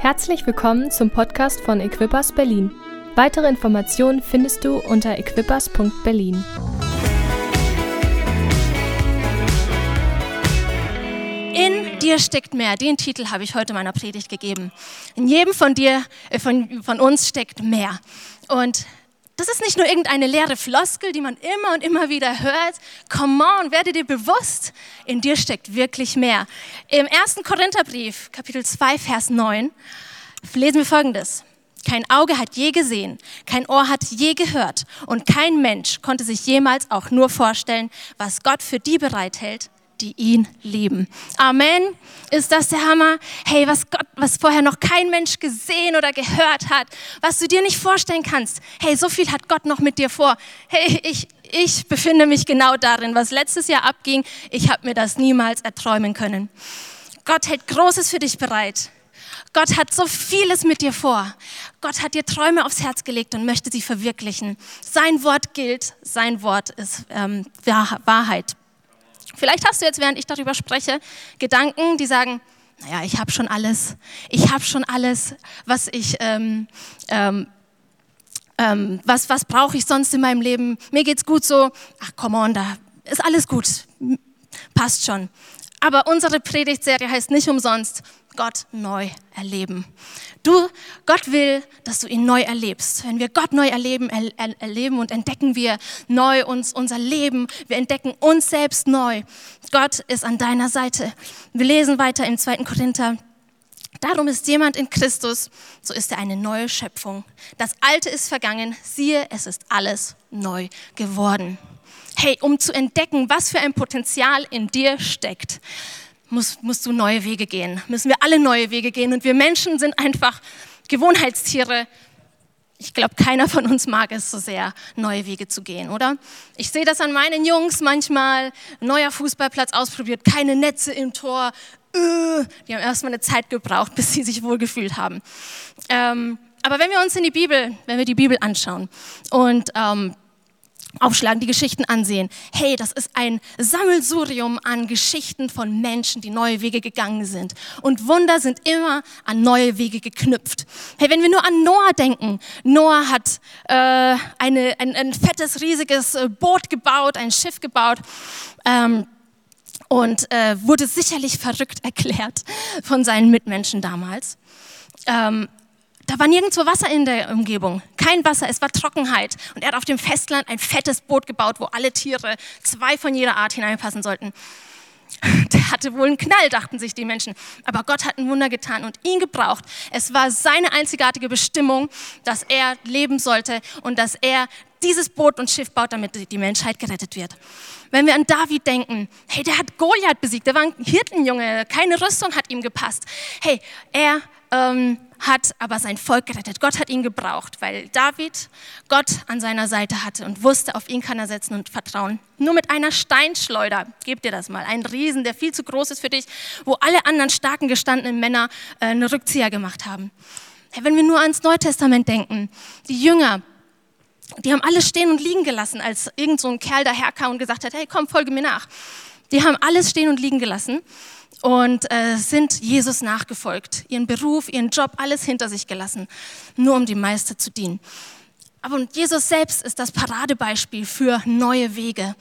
Herzlich willkommen zum Podcast von Equippers Berlin. Weitere Informationen findest du unter equippers.berlin. In dir steckt mehr. Den Titel habe ich heute meiner Predigt gegeben. In jedem von dir, äh, von, von uns steckt mehr. Und das ist nicht nur irgendeine leere Floskel, die man immer und immer wieder hört. Come on, werde dir bewusst, in dir steckt wirklich mehr. Im ersten Korintherbrief, Kapitel 2, Vers 9, lesen wir folgendes. Kein Auge hat je gesehen, kein Ohr hat je gehört und kein Mensch konnte sich jemals auch nur vorstellen, was Gott für die bereithält, die ihn lieben. Amen. Ist das der Hammer? Hey, was Gott, was vorher noch kein Mensch gesehen oder gehört hat, was du dir nicht vorstellen kannst. Hey, so viel hat Gott noch mit dir vor. Hey, ich, ich befinde mich genau darin, was letztes Jahr abging. Ich habe mir das niemals erträumen können. Gott hält Großes für dich bereit. Gott hat so vieles mit dir vor. Gott hat dir Träume aufs Herz gelegt und möchte sie verwirklichen. Sein Wort gilt, sein Wort ist ähm, Wahrheit. Vielleicht hast du jetzt, während ich darüber spreche, Gedanken, die sagen, naja, ich habe schon alles. Ich habe schon alles, was ich, ähm, ähm, ähm, was, was brauche ich sonst in meinem Leben? Mir geht's gut so. Ach, come on, da ist alles gut. Passt schon. Aber unsere Predigtserie heißt nicht umsonst Gott neu erleben. Du, Gott will, dass du ihn neu erlebst. Wenn wir Gott neu erleben, er, er, erleben und entdecken wir neu uns, unser Leben. Wir entdecken uns selbst neu. Gott ist an deiner Seite. Wir lesen weiter im 2. Korinther. Darum ist jemand in Christus, so ist er eine neue Schöpfung. Das Alte ist vergangen, siehe, es ist alles neu geworden. Hey, um zu entdecken, was für ein Potenzial in dir steckt, musst, musst du neue Wege gehen. Müssen wir alle neue Wege gehen. Und wir Menschen sind einfach Gewohnheitstiere. Ich glaube, keiner von uns mag es so sehr, neue Wege zu gehen, oder? Ich sehe das an meinen Jungs manchmal. Neuer Fußballplatz ausprobiert, keine Netze im Tor. Äh, die haben erstmal eine Zeit gebraucht, bis sie sich wohlgefühlt haben. Ähm, aber wenn wir uns in die Bibel, wenn wir die Bibel anschauen und ähm, aufschlagen, die Geschichten ansehen. Hey, das ist ein Sammelsurium an Geschichten von Menschen, die neue Wege gegangen sind. Und Wunder sind immer an neue Wege geknüpft. Hey, wenn wir nur an Noah denken. Noah hat äh, eine, ein, ein, fettes, riesiges äh, Boot gebaut, ein Schiff gebaut. Ähm, und äh, wurde sicherlich verrückt erklärt von seinen Mitmenschen damals. Ähm, da war nirgendwo Wasser in der Umgebung. Kein Wasser, es war Trockenheit. Und er hat auf dem Festland ein fettes Boot gebaut, wo alle Tiere, zwei von jeder Art, hineinpassen sollten. Der hatte wohl einen Knall, dachten sich die Menschen. Aber Gott hat ein Wunder getan und ihn gebraucht. Es war seine einzigartige Bestimmung, dass er leben sollte und dass er dieses Boot und Schiff baut, damit die Menschheit gerettet wird. Wenn wir an David denken, hey, der hat Goliath besiegt, der war ein Hirtenjunge, keine Rüstung hat ihm gepasst. Hey, er ähm, hat aber sein Volk gerettet. Gott hat ihn gebraucht, weil David Gott an seiner Seite hatte und wusste, auf ihn kann er setzen und vertrauen. Nur mit einer Steinschleuder, gebt dir das mal, ein Riesen, der viel zu groß ist für dich, wo alle anderen starken gestandenen Männer äh, einen Rückzieher gemacht haben. Wenn wir nur ans Neue Testament denken, die Jünger, die haben alles stehen und liegen gelassen, als irgend so ein Kerl daherkam und gesagt hat, hey, komm, folge mir nach. Die haben alles stehen und liegen gelassen und äh, sind Jesus nachgefolgt. Ihren Beruf, ihren Job, alles hinter sich gelassen, nur um dem Meister zu dienen. Aber Jesus selbst ist das Paradebeispiel für neue Wege.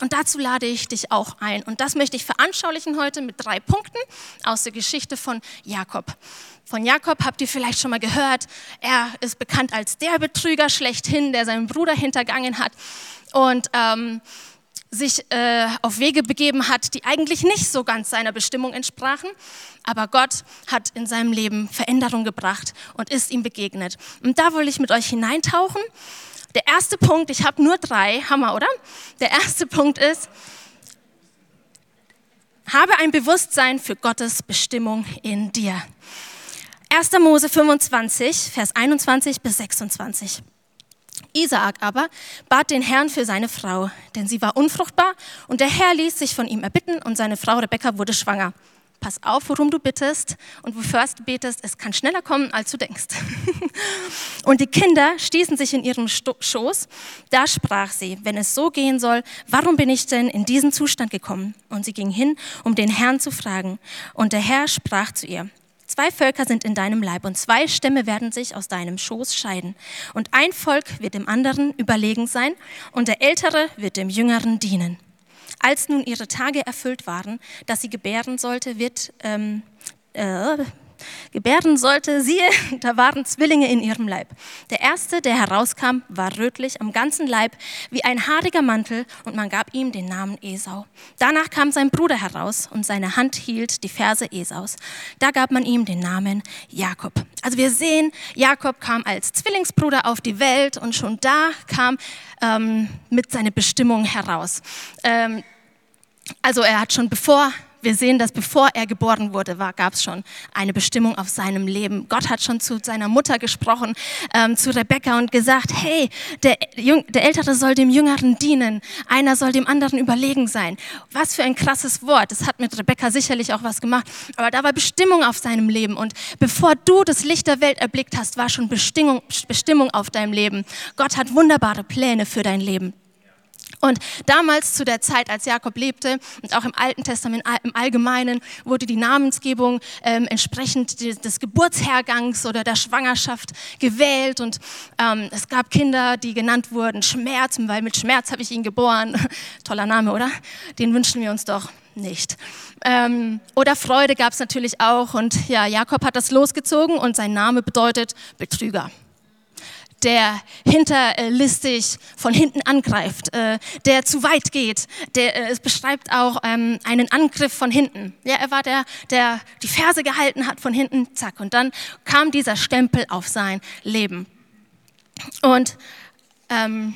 Und dazu lade ich dich auch ein. Und das möchte ich veranschaulichen heute mit drei Punkten aus der Geschichte von Jakob. Von Jakob habt ihr vielleicht schon mal gehört. Er ist bekannt als der Betrüger schlechthin, der seinen Bruder hintergangen hat. Und ähm, sich äh, auf Wege begeben hat, die eigentlich nicht so ganz seiner Bestimmung entsprachen. Aber Gott hat in seinem Leben Veränderung gebracht und ist ihm begegnet. Und da will ich mit euch hineintauchen. Der erste Punkt, ich habe nur drei, Hammer, oder? Der erste Punkt ist, habe ein Bewusstsein für Gottes Bestimmung in dir. 1. Mose 25, Vers 21 bis 26. Isaak aber bat den Herrn für seine Frau, denn sie war unfruchtbar und der Herr ließ sich von ihm erbitten und seine Frau Rebekka wurde schwanger. Pass auf, worum du bittest und wofür du betest, es kann schneller kommen, als du denkst. und die Kinder stießen sich in ihrem Schoß. Da sprach sie, wenn es so gehen soll, warum bin ich denn in diesen Zustand gekommen? Und sie ging hin, um den Herrn zu fragen. Und der Herr sprach zu ihr, Zwei Völker sind in deinem Leib und zwei Stämme werden sich aus deinem Schoß scheiden. Und ein Volk wird dem anderen überlegen sein und der Ältere wird dem Jüngeren dienen. Als nun ihre Tage erfüllt waren, dass sie gebären sollte, wird, ähm, äh, gebärden sollte, siehe, da waren Zwillinge in ihrem Leib. Der erste, der herauskam, war rötlich am ganzen Leib wie ein haariger Mantel und man gab ihm den Namen Esau. Danach kam sein Bruder heraus und seine Hand hielt die Ferse Esaus. Da gab man ihm den Namen Jakob. Also wir sehen, Jakob kam als Zwillingsbruder auf die Welt und schon da kam ähm, mit seiner Bestimmung heraus. Ähm, also er hat schon bevor wir sehen, dass bevor er geboren wurde, gab es schon eine Bestimmung auf seinem Leben. Gott hat schon zu seiner Mutter gesprochen, ähm, zu Rebekka und gesagt, hey, der, der Ältere soll dem Jüngeren dienen, einer soll dem anderen überlegen sein. Was für ein krasses Wort. Das hat mit Rebekka sicherlich auch was gemacht, aber da war Bestimmung auf seinem Leben. Und bevor du das Licht der Welt erblickt hast, war schon Bestimmung, Bestimmung auf deinem Leben. Gott hat wunderbare Pläne für dein Leben. Und damals zu der Zeit, als Jakob lebte und auch im Alten Testament im Allgemeinen, wurde die Namensgebung ähm, entsprechend des Geburtshergangs oder der Schwangerschaft gewählt. Und ähm, es gab Kinder, die genannt wurden Schmerz, weil mit Schmerz habe ich ihn geboren. Toller Name, oder? Den wünschen wir uns doch nicht. Ähm, oder Freude gab es natürlich auch. Und ja, Jakob hat das losgezogen und sein Name bedeutet Betrüger der hinterlistig von hinten angreift, äh, der zu weit geht. Der, äh, es beschreibt auch ähm, einen Angriff von hinten. Ja, er war der, der die Ferse gehalten hat von hinten, zack. Und dann kam dieser Stempel auf sein Leben. Und ähm,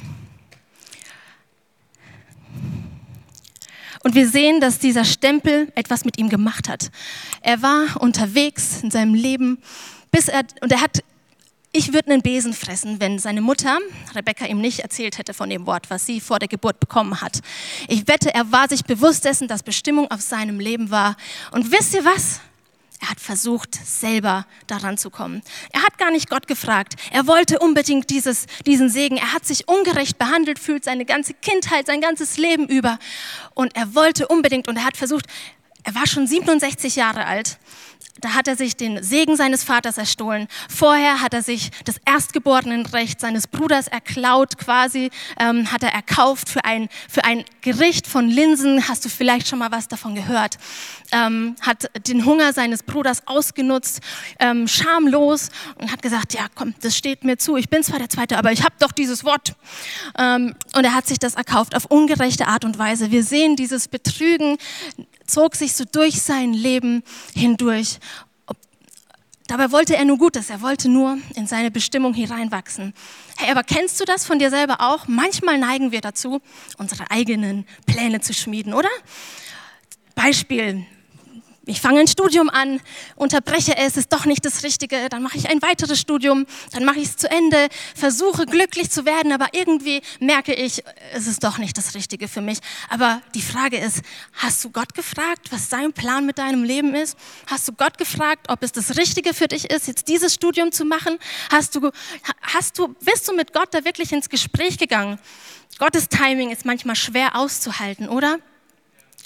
Und wir sehen, dass dieser Stempel etwas mit ihm gemacht hat. Er war unterwegs in seinem Leben, bis er, und er hat ich würde einen Besen fressen, wenn seine Mutter, Rebecca, ihm nicht erzählt hätte von dem Wort, was sie vor der Geburt bekommen hat. Ich wette, er war sich bewusst dessen, dass Bestimmung auf seinem Leben war. Und wisst ihr was? Er hat versucht, selber daran zu kommen. Er hat gar nicht Gott gefragt. Er wollte unbedingt dieses, diesen Segen. Er hat sich ungerecht behandelt, fühlt seine ganze Kindheit, sein ganzes Leben über. Und er wollte unbedingt und er hat versucht, er war schon 67 Jahre alt da hat er sich den Segen seines Vaters erstohlen. Vorher hat er sich das Erstgeborenenrecht seines Bruders erklaut, quasi ähm, hat er erkauft für ein, für ein Gericht von Linsen. Hast du vielleicht schon mal was davon gehört? Ähm, hat den Hunger seines Bruders ausgenutzt, ähm, schamlos und hat gesagt, ja komm, das steht mir zu. Ich bin zwar der Zweite, aber ich habe doch dieses Wort. Ähm, und er hat sich das erkauft auf ungerechte Art und Weise. Wir sehen dieses Betrügen zog sich so durch sein Leben hindurch. Dabei wollte er nur Gutes, er wollte nur in seine Bestimmung hineinwachsen. Hey, aber kennst du das von dir selber auch? Manchmal neigen wir dazu, unsere eigenen Pläne zu schmieden, oder? Beispiel, ich fange ein Studium an, unterbreche es, ist doch nicht das Richtige, dann mache ich ein weiteres Studium, dann mache ich es zu Ende, versuche glücklich zu werden, aber irgendwie merke ich, es ist doch nicht das Richtige für mich. Aber die Frage ist, hast du Gott gefragt, was sein Plan mit deinem Leben ist? Hast du Gott gefragt, ob es das Richtige für dich ist, jetzt dieses Studium zu machen? Hast du, hast du, bist du mit Gott da wirklich ins Gespräch gegangen? Gottes Timing ist manchmal schwer auszuhalten, oder?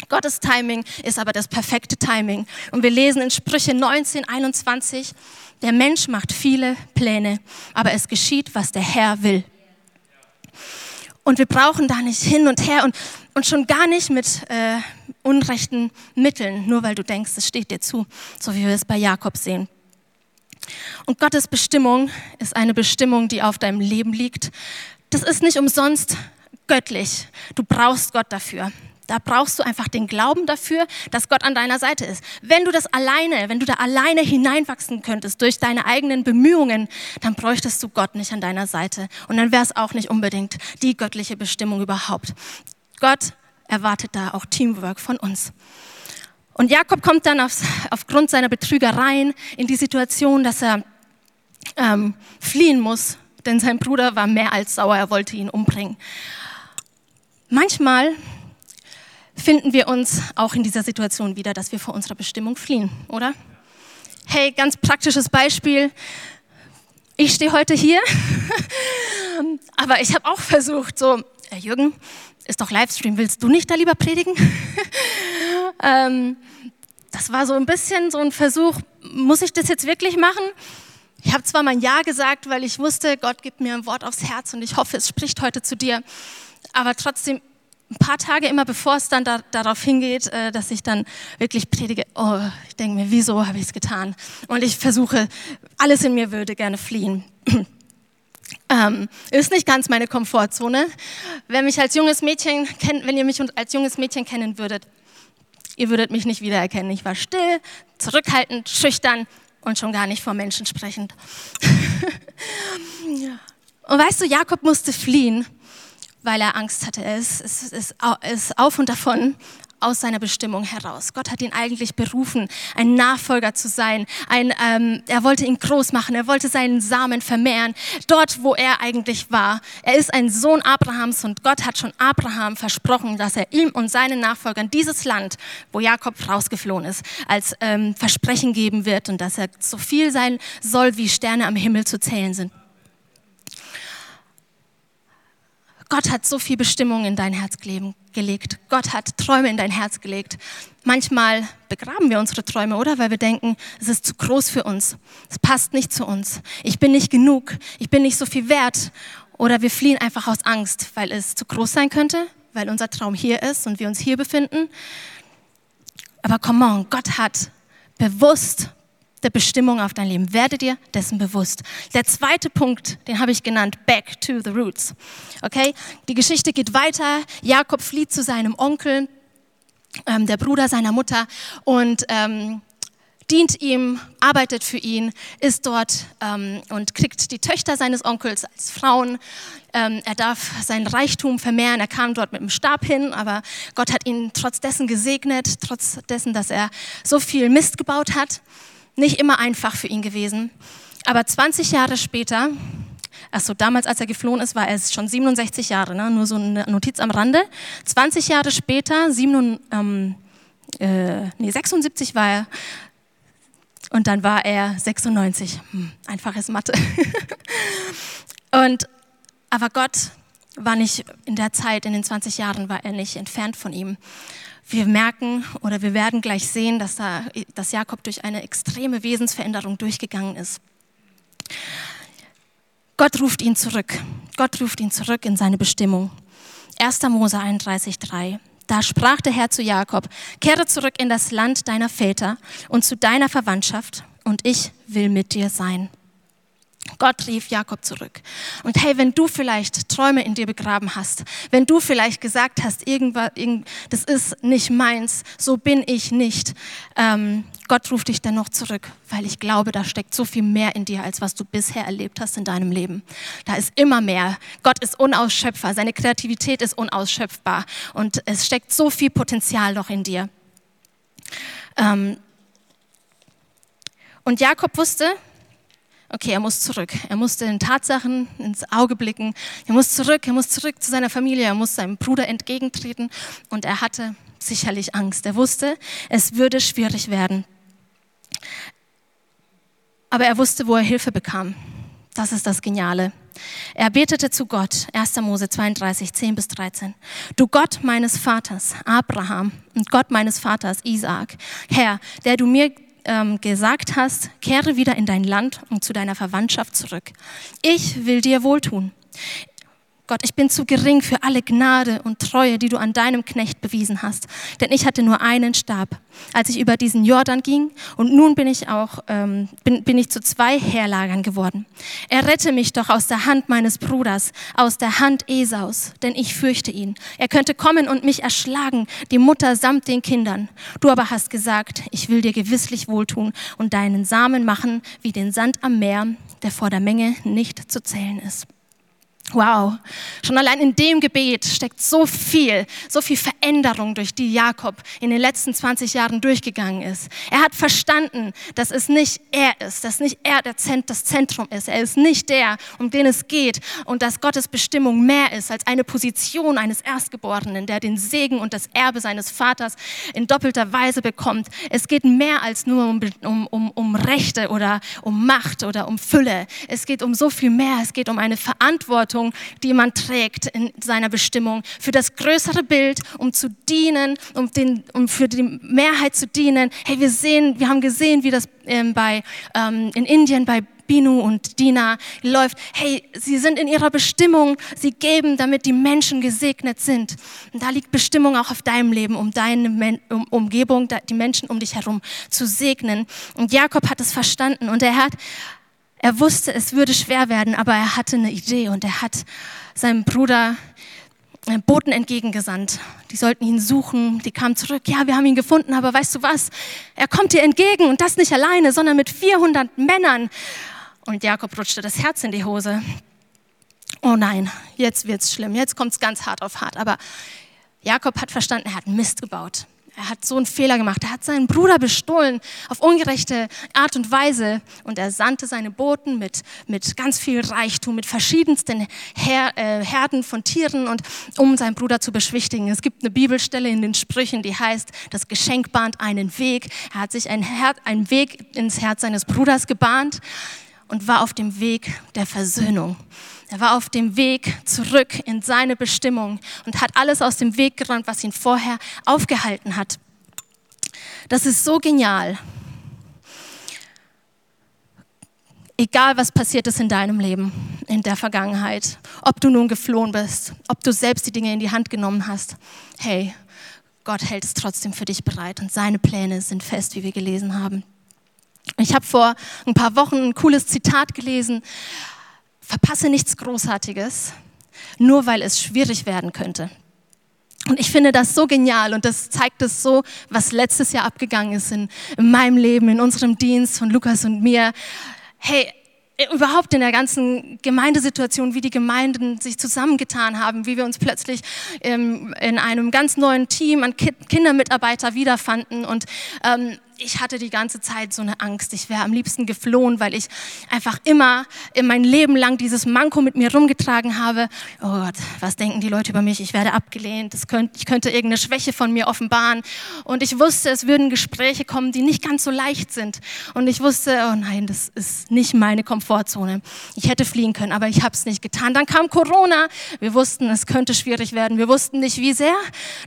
Gottes Timing ist aber das perfekte Timing. Und wir lesen in Sprüche 19, 21, der Mensch macht viele Pläne, aber es geschieht, was der Herr will. Und wir brauchen da nicht hin und her und, und schon gar nicht mit äh, unrechten Mitteln, nur weil du denkst, es steht dir zu, so wie wir es bei Jakob sehen. Und Gottes Bestimmung ist eine Bestimmung, die auf deinem Leben liegt. Das ist nicht umsonst göttlich. Du brauchst Gott dafür. Da brauchst du einfach den Glauben dafür, dass Gott an deiner Seite ist. Wenn du das alleine, wenn du da alleine hineinwachsen könntest durch deine eigenen Bemühungen, dann bräuchtest du Gott nicht an deiner Seite. Und dann wäre es auch nicht unbedingt die göttliche Bestimmung überhaupt. Gott erwartet da auch Teamwork von uns. Und Jakob kommt dann aufs, aufgrund seiner Betrügereien in die Situation, dass er ähm, fliehen muss, denn sein Bruder war mehr als sauer, er wollte ihn umbringen. Manchmal finden wir uns auch in dieser Situation wieder, dass wir vor unserer Bestimmung fliehen, oder? Hey, ganz praktisches Beispiel. Ich stehe heute hier, aber ich habe auch versucht, so, äh, Jürgen, ist doch Livestream, willst du nicht da lieber predigen? ähm, das war so ein bisschen so ein Versuch, muss ich das jetzt wirklich machen? Ich habe zwar mein Ja gesagt, weil ich wusste, Gott gibt mir ein Wort aufs Herz und ich hoffe, es spricht heute zu dir. Aber trotzdem, ein paar Tage immer bevor es dann da, darauf hingeht, äh, dass ich dann wirklich predige, oh, ich denke mir, wieso habe ich es getan? Und ich versuche, alles in mir würde gerne fliehen. Ähm, ist nicht ganz meine Komfortzone. Wenn, mich als junges Mädchen kennt, wenn ihr mich als junges Mädchen kennen würdet, ihr würdet mich nicht wiedererkennen. Ich war still, zurückhaltend, schüchtern und schon gar nicht vor Menschen sprechend. und weißt du, Jakob musste fliehen, weil er Angst hatte. Er ist, ist, ist, auf und davon aus seiner Bestimmung heraus. Gott hat ihn eigentlich berufen, ein Nachfolger zu sein. Ein, ähm, er wollte ihn groß machen, er wollte seinen Samen vermehren, dort, wo er eigentlich war. Er ist ein Sohn Abrahams und Gott hat schon Abraham versprochen, dass er ihm und seinen Nachfolgern dieses Land, wo Jakob rausgeflohen ist, als ähm, Versprechen geben wird und dass er so viel sein soll, wie Sterne am Himmel zu zählen sind. Gott hat so viel Bestimmung in dein Herz gelegt. Gott hat Träume in dein Herz gelegt. Manchmal begraben wir unsere Träume, oder? Weil wir denken, es ist zu groß für uns. Es passt nicht zu uns. Ich bin nicht genug. Ich bin nicht so viel wert. Oder wir fliehen einfach aus Angst, weil es zu groß sein könnte, weil unser Traum hier ist und wir uns hier befinden. Aber come on, Gott hat bewusst der Bestimmung auf dein Leben. Werde dir dessen bewusst. Der zweite Punkt, den habe ich genannt, back to the roots. Okay? Die Geschichte geht weiter. Jakob flieht zu seinem Onkel, ähm, der Bruder seiner Mutter, und ähm, dient ihm, arbeitet für ihn, ist dort ähm, und kriegt die Töchter seines Onkels als Frauen. Ähm, er darf sein Reichtum vermehren. Er kam dort mit dem Stab hin, aber Gott hat ihn trotz dessen gesegnet, trotz dessen, dass er so viel Mist gebaut hat nicht immer einfach für ihn gewesen. Aber 20 Jahre später, also damals, als er geflohen ist, war er schon 67 Jahre, ne? nur so eine Notiz am Rande. 20 Jahre später, 7, ähm, äh, nee, 76 war er, und dann war er 96. Hm, einfaches Mathe. und, aber Gott war nicht in der Zeit, in den 20 Jahren, war er nicht entfernt von ihm wir merken oder wir werden gleich sehen, dass, da, dass Jakob durch eine extreme Wesensveränderung durchgegangen ist. Gott ruft ihn zurück. Gott ruft ihn zurück in seine Bestimmung. 1. Mose 31,3. Da sprach der Herr zu Jakob: Kehre zurück in das Land deiner Väter und zu deiner Verwandtschaft, und ich will mit dir sein. Gott rief Jakob zurück. Und hey, wenn du vielleicht Träume in dir begraben hast, wenn du vielleicht gesagt hast, irgendwas, das ist nicht meins, so bin ich nicht, ähm, Gott ruft dich dennoch zurück, weil ich glaube, da steckt so viel mehr in dir, als was du bisher erlebt hast in deinem Leben. Da ist immer mehr. Gott ist unausschöpfbar, seine Kreativität ist unausschöpfbar und es steckt so viel Potenzial noch in dir. Ähm, und Jakob wusste, okay, er muss zurück. Er muss den Tatsachen ins Auge blicken. Er muss zurück, er muss zurück zu seiner Familie, er muss seinem Bruder entgegentreten. Und er hatte sicherlich Angst. Er wusste, es würde schwierig werden. Aber er wusste, wo er Hilfe bekam. Das ist das Geniale. Er betete zu Gott, 1. Mose 32, 10 bis 13. Du Gott meines Vaters, Abraham, und Gott meines Vaters, Isaak, Herr, der du mir ähm, gesagt hast, kehre wieder in dein Land und zu deiner Verwandtschaft zurück. Ich will dir wohltun. Gott, ich bin zu gering für alle Gnade und Treue, die du an deinem Knecht bewiesen hast. Denn ich hatte nur einen Stab, als ich über diesen Jordan ging. Und nun bin ich auch, ähm, bin, bin ich zu zwei Heerlagern geworden. Errette mich doch aus der Hand meines Bruders, aus der Hand Esaus, denn ich fürchte ihn. Er könnte kommen und mich erschlagen, die Mutter samt den Kindern. Du aber hast gesagt, ich will dir gewisslich wohltun und deinen Samen machen wie den Sand am Meer, der vor der Menge nicht zu zählen ist. Wow, schon allein in dem Gebet steckt so viel, so viel Veränderung, durch die Jakob in den letzten 20 Jahren durchgegangen ist. Er hat verstanden, dass es nicht er ist, dass nicht er das Zentrum ist. Er ist nicht der, um den es geht und dass Gottes Bestimmung mehr ist als eine Position eines Erstgeborenen, der den Segen und das Erbe seines Vaters in doppelter Weise bekommt. Es geht mehr als nur um, um, um, um Rechte oder um Macht oder um Fülle. Es geht um so viel mehr. Es geht um eine Verantwortung Verantwortung, die man trägt in seiner Bestimmung, für das größere Bild, um zu dienen, um, den, um für die Mehrheit zu dienen. Hey, wir sehen, wir haben gesehen, wie das ähm, bei, ähm, in Indien bei Binu und Dina läuft, hey, sie sind in ihrer Bestimmung, sie geben, damit die Menschen gesegnet sind. Und da liegt Bestimmung auch auf deinem Leben, um deine um Umgebung, die Menschen um dich herum zu segnen. Und Jakob hat es verstanden und er hat, er wusste, es würde schwer werden, aber er hatte eine Idee und er hat seinem Bruder äh, Boten entgegengesandt. Die sollten ihn suchen, die kamen zurück. Ja, wir haben ihn gefunden, aber weißt du was? Er kommt dir entgegen und das nicht alleine, sondern mit 400 Männern. Und Jakob rutschte das Herz in die Hose. Oh nein, jetzt wird's schlimm, jetzt kommt's ganz hart auf hart. Aber Jakob hat verstanden, er hat Mist gebaut. Er hat so einen Fehler gemacht. Er hat seinen Bruder bestohlen auf ungerechte Art und Weise. Und er sandte seine Boten mit, mit ganz viel Reichtum, mit verschiedensten Her, äh, Herden von Tieren und um seinen Bruder zu beschwichtigen. Es gibt eine Bibelstelle in den Sprüchen, die heißt, das Geschenk bahnt einen Weg. Er hat sich einen, Her einen Weg ins Herz seines Bruders gebahnt und war auf dem Weg der Versöhnung. Er war auf dem Weg zurück in seine Bestimmung und hat alles aus dem Weg geräumt, was ihn vorher aufgehalten hat. Das ist so genial. Egal, was passiert ist in deinem Leben, in der Vergangenheit, ob du nun geflohen bist, ob du selbst die Dinge in die Hand genommen hast, hey, Gott hält es trotzdem für dich bereit und seine Pläne sind fest, wie wir gelesen haben. Ich habe vor ein paar Wochen ein cooles Zitat gelesen. Verpasse nichts Großartiges, nur weil es schwierig werden könnte. Und ich finde das so genial und das zeigt es so, was letztes Jahr abgegangen ist in, in meinem Leben, in unserem Dienst von Lukas und mir. Hey, überhaupt in der ganzen Gemeindesituation, wie die Gemeinden sich zusammengetan haben, wie wir uns plötzlich ähm, in einem ganz neuen Team an Kindermitarbeiter wiederfanden und ähm, ich hatte die ganze Zeit so eine Angst. Ich wäre am liebsten geflohen, weil ich einfach immer in mein Leben lang dieses Manko mit mir rumgetragen habe. Oh Gott, was denken die Leute über mich? Ich werde abgelehnt. Könnte, ich könnte irgendeine Schwäche von mir offenbaren. Und ich wusste, es würden Gespräche kommen, die nicht ganz so leicht sind. Und ich wusste, oh nein, das ist nicht meine Komfortzone. Ich hätte fliehen können, aber ich habe es nicht getan. Dann kam Corona. Wir wussten, es könnte schwierig werden. Wir wussten nicht, wie sehr.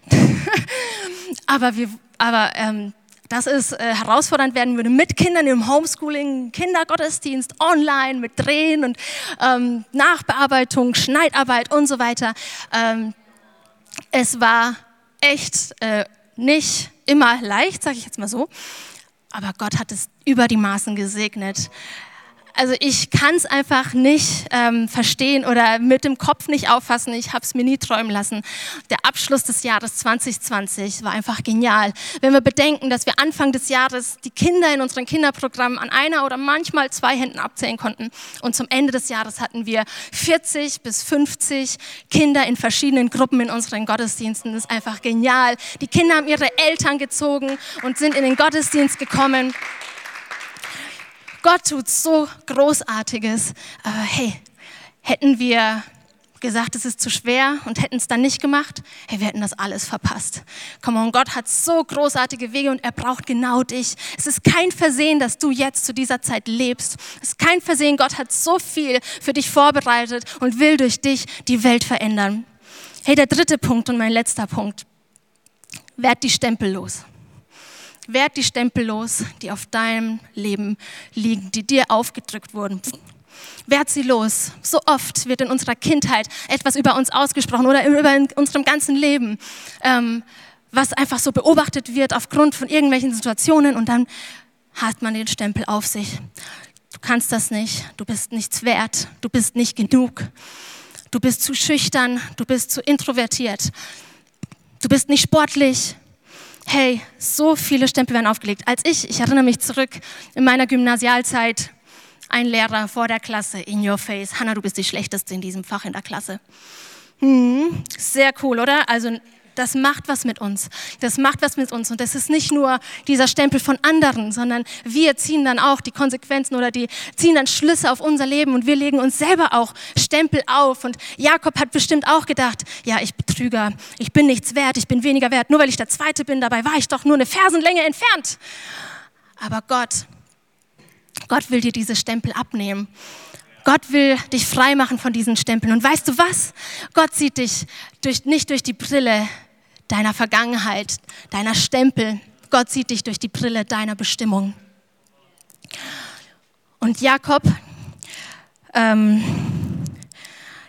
aber wir, aber ähm, dass es äh, herausfordernd werden würde mit Kindern im Homeschooling, Kindergottesdienst, online, mit Drehen und ähm, Nachbearbeitung, Schneidarbeit und so weiter. Ähm, es war echt äh, nicht immer leicht, sage ich jetzt mal so, aber Gott hat es über die Maßen gesegnet also ich kann es einfach nicht ähm, verstehen oder mit dem Kopf nicht auffassen. Ich habe es mir nie träumen lassen. Der Abschluss des Jahres 2020 war einfach genial. Wenn wir bedenken, dass wir Anfang des Jahres die Kinder in unseren Kinderprogrammen an einer oder manchmal zwei Händen abzählen konnten und zum Ende des Jahres hatten wir 40 bis 50 Kinder in verschiedenen Gruppen in unseren Gottesdiensten. Das ist einfach genial. Die Kinder haben ihre Eltern gezogen und sind in den Gottesdienst gekommen. Gott tut so Großartiges. Aber hey, hätten wir gesagt, es ist zu schwer und hätten es dann nicht gemacht, hey, wir hätten das alles verpasst. Komm on, Gott hat so großartige Wege und er braucht genau dich. Es ist kein Versehen, dass du jetzt zu dieser Zeit lebst. Es ist kein Versehen, Gott hat so viel für dich vorbereitet und will durch dich die Welt verändern. Hey, der dritte Punkt und mein letzter Punkt. Werd die Stempel los. Werd die Stempel los, die auf deinem Leben liegen, die dir aufgedrückt wurden. Werd sie los. So oft wird in unserer Kindheit etwas über uns ausgesprochen oder über unserem ganzen Leben, ähm, was einfach so beobachtet wird aufgrund von irgendwelchen Situationen und dann hat man den Stempel auf sich. Du kannst das nicht, du bist nichts wert, du bist nicht genug, du bist zu schüchtern, du bist zu introvertiert, du bist nicht sportlich, hey, so viele Stempel werden aufgelegt. Als ich, ich erinnere mich zurück in meiner Gymnasialzeit, ein Lehrer vor der Klasse, in your face, Hannah, du bist die Schlechteste in diesem Fach in der Klasse. Hm, sehr cool, oder? Also das macht was mit uns. Das macht was mit uns. Und das ist nicht nur dieser Stempel von anderen, sondern wir ziehen dann auch die Konsequenzen oder die ziehen dann Schlüsse auf unser Leben und wir legen uns selber auch Stempel auf. Und Jakob hat bestimmt auch gedacht, ja, ich Betrüger, ich bin nichts wert, ich bin weniger wert, nur weil ich der Zweite bin, dabei war ich doch nur eine Fersenlänge entfernt. Aber Gott, Gott will dir diese Stempel abnehmen. Gott will dich frei machen von diesen Stempeln. Und weißt du was? Gott sieht dich durch, nicht durch die Brille deiner Vergangenheit, deiner Stempel. Gott sieht dich durch die Brille deiner Bestimmung. Und Jakob, ähm,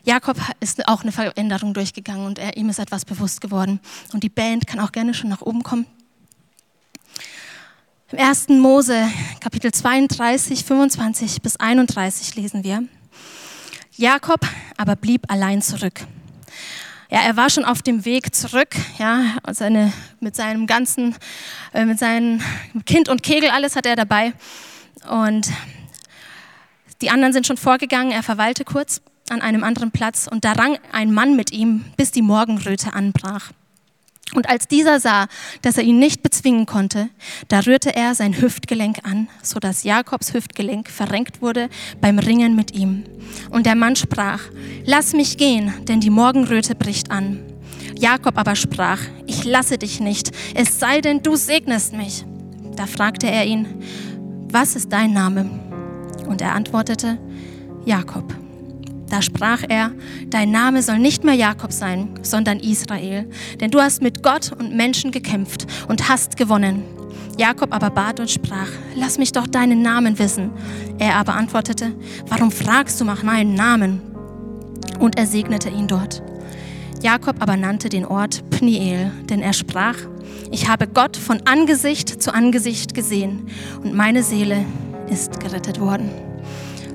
Jakob ist auch eine Veränderung durchgegangen und er, ihm ist etwas bewusst geworden. Und die Band kann auch gerne schon nach oben kommen. Im 1. Mose, Kapitel 32, 25 bis 31 lesen wir. Jakob aber blieb allein zurück. Ja, er war schon auf dem Weg zurück, ja, seine, mit seinem ganzen, äh, mit seinem Kind und Kegel, alles hat er dabei. Und die anderen sind schon vorgegangen, er verweilte kurz an einem anderen Platz und da rang ein Mann mit ihm, bis die Morgenröte anbrach. Und als dieser sah, dass er ihn nicht bezwingen konnte, da rührte er sein Hüftgelenk an, so dass Jakobs Hüftgelenk verrenkt wurde beim Ringen mit ihm. Und der Mann sprach, lass mich gehen, denn die Morgenröte bricht an. Jakob aber sprach, ich lasse dich nicht, es sei denn, du segnest mich. Da fragte er ihn, was ist dein Name? Und er antwortete, Jakob. Da sprach er, dein Name soll nicht mehr Jakob sein, sondern Israel, denn du hast mit Gott und Menschen gekämpft und hast gewonnen. Jakob aber bat und sprach, lass mich doch deinen Namen wissen. Er aber antwortete, warum fragst du nach meinem Namen? Und er segnete ihn dort. Jakob aber nannte den Ort Pniel, denn er sprach, ich habe Gott von Angesicht zu Angesicht gesehen und meine Seele ist gerettet worden.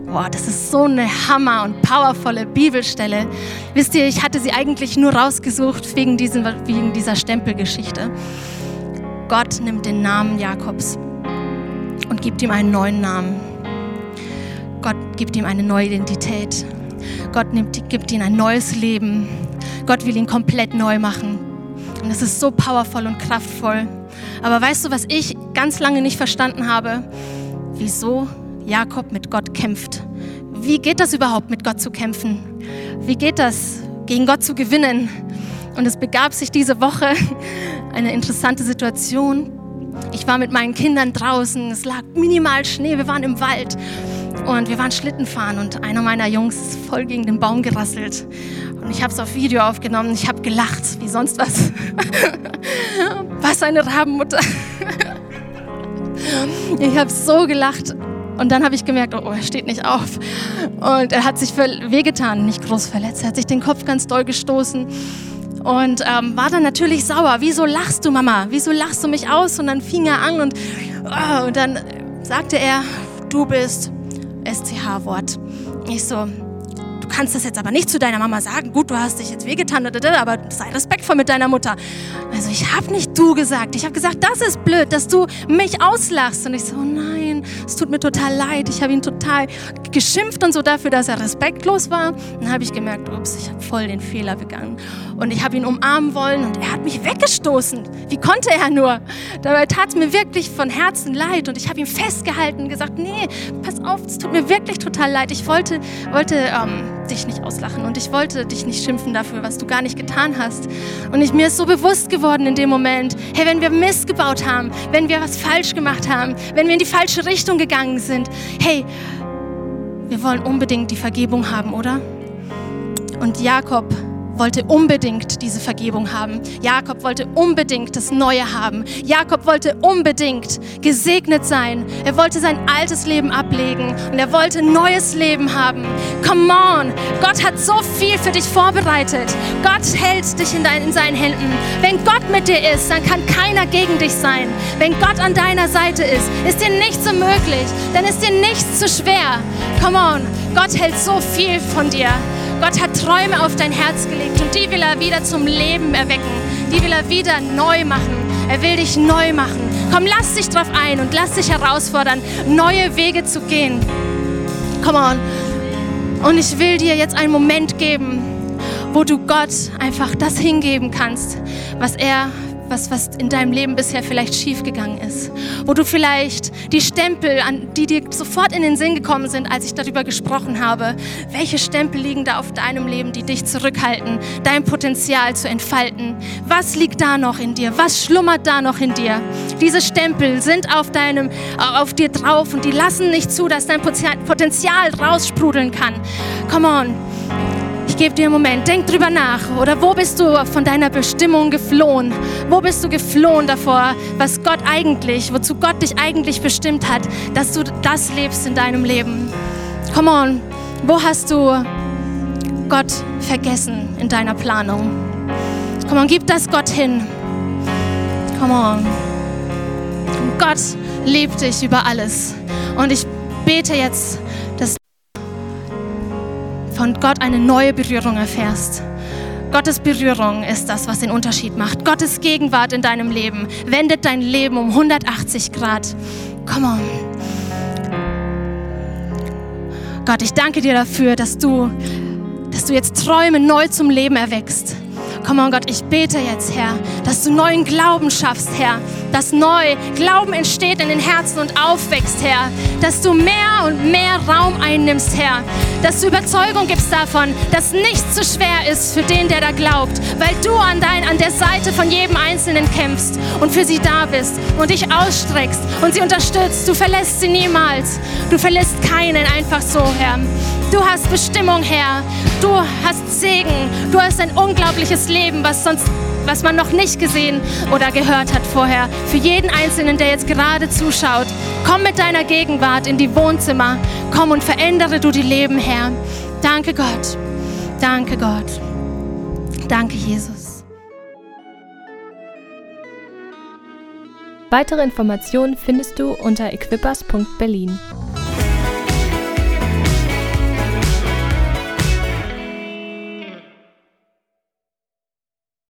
Boah, das ist so eine hammer- und powervolle Bibelstelle. Wisst ihr, ich hatte sie eigentlich nur rausgesucht wegen, diesen, wegen dieser Stempelgeschichte. Gott nimmt den Namen Jakobs und gibt ihm einen neuen Namen. Gott gibt ihm eine neue Identität. Gott nimmt, gibt ihm ein neues Leben. Gott will ihn komplett neu machen. Und das ist so powervoll und kraftvoll. Aber weißt du, was ich ganz lange nicht verstanden habe? Wieso Jakob mit Gott kämpft. Wie geht das überhaupt, mit Gott zu kämpfen? Wie geht das, gegen Gott zu gewinnen? Und es begab sich diese Woche eine interessante Situation. Ich war mit meinen Kindern draußen, es lag minimal Schnee, wir waren im Wald und wir waren Schlitten fahren und einer meiner Jungs ist voll gegen den Baum gerasselt. Und ich habe es auf Video aufgenommen, ich habe gelacht, wie sonst was. was eine Rabenmutter. ich habe so gelacht und dann habe ich gemerkt, oh, er steht nicht auf. Und er hat sich wehgetan, nicht groß verletzt. Er hat sich den Kopf ganz doll gestoßen und ähm, war dann natürlich sauer. Wieso lachst du, Mama? Wieso lachst du mich aus? Und dann fing er an und, oh, und dann sagte er, du bist SCH-Wort. Ich so, du kannst das jetzt aber nicht zu deiner Mama sagen. Gut, du hast dich jetzt wehgetan, aber sei respektvoll mit deiner Mutter. Also ich habe nicht du gesagt. Ich habe gesagt, das ist blöd, dass du mich auslachst. Und ich so, nein, es tut mir total leid. Ich habe ihn total geschimpft und so dafür, dass er respektlos war. Dann habe ich gemerkt, ups, ich habe voll den Fehler begangen. Und ich habe ihn umarmen wollen und er hat mich weggestoßen. Wie konnte er nur? Dabei tat es mir wirklich von Herzen leid und ich habe ihn festgehalten und gesagt, nee, pass auf, es tut mir wirklich total leid. Ich wollte, wollte ähm, dich nicht auslachen und ich wollte dich nicht schimpfen dafür, was du gar nicht getan hast. Und ich, mir ist so bewusst geworden in dem Moment, hey, wenn wir Mist gebaut haben, wenn wir was falsch gemacht haben, wenn wir in die falsche Richtung gegangen sind, hey, wir wollen unbedingt die Vergebung haben, oder? Und Jakob wollte unbedingt diese Vergebung haben. Jakob wollte unbedingt das Neue haben. Jakob wollte unbedingt gesegnet sein. Er wollte sein altes Leben ablegen und er wollte neues Leben haben. Come on, Gott hat so viel für dich vorbereitet. Gott hält dich in, dein, in seinen Händen. Wenn Gott mit dir ist, dann kann keiner gegen dich sein. Wenn Gott an deiner Seite ist, ist dir nichts unmöglich. Dann ist dir nichts zu schwer. Come on, Gott hält so viel von dir. Gott hat Träume auf dein Herz gelegt und die will er wieder zum Leben erwecken. Die will er wieder neu machen. Er will dich neu machen. Komm, lass dich drauf ein und lass dich herausfordern, neue Wege zu gehen. Come on. Und ich will dir jetzt einen Moment geben, wo du Gott einfach das hingeben kannst, was er was, was in deinem Leben bisher vielleicht schiefgegangen ist. Wo du vielleicht die Stempel, an die dir sofort in den Sinn gekommen sind, als ich darüber gesprochen habe. Welche Stempel liegen da auf deinem Leben, die dich zurückhalten, dein Potenzial zu entfalten? Was liegt da noch in dir? Was schlummert da noch in dir? Diese Stempel sind auf deinem, auf dir drauf und die lassen nicht zu, dass dein Potenzial raussprudeln kann. Come on. Ich gebe dir einen Moment, denk drüber nach. Oder wo bist du von deiner Bestimmung geflohen? Wo bist du geflohen davor, was Gott eigentlich, wozu Gott dich eigentlich bestimmt hat, dass du das lebst in deinem Leben? Come on, wo hast du Gott vergessen in deiner Planung? Come on, gib das Gott hin. Come on. Gott liebt dich über alles. Und ich bete jetzt, von Gott eine neue Berührung erfährst. Gottes Berührung ist das, was den Unterschied macht. Gottes Gegenwart in deinem Leben wendet dein Leben um 180 Grad. Come on. Gott, ich danke dir dafür, dass du, dass du jetzt Träume neu zum Leben erweckst. Komm on Gott, ich bete jetzt, Herr, dass du neuen Glauben schaffst, Herr. Dass neu Glauben entsteht in den Herzen und aufwächst, Herr. Dass du mehr und mehr Raum einnimmst, Herr. Dass du Überzeugung gibst davon, dass nichts zu schwer ist für den, der da glaubt. Weil du an, dein, an der Seite von jedem Einzelnen kämpfst und für sie da bist und dich ausstreckst und sie unterstützt. Du verlässt sie niemals. Du verlässt keinen einfach so, Herr. Du hast Bestimmung, Herr. Du hast Segen. Du hast ein unglaubliches Leben, was sonst was man noch nicht gesehen oder gehört hat vorher. Für jeden Einzelnen, der jetzt gerade zuschaut, komm mit deiner Gegenwart in die Wohnzimmer. Komm und verändere du die Leben, Herr. Danke Gott. Danke Gott. Danke Jesus. Weitere Informationen findest du unter equippers.berlin.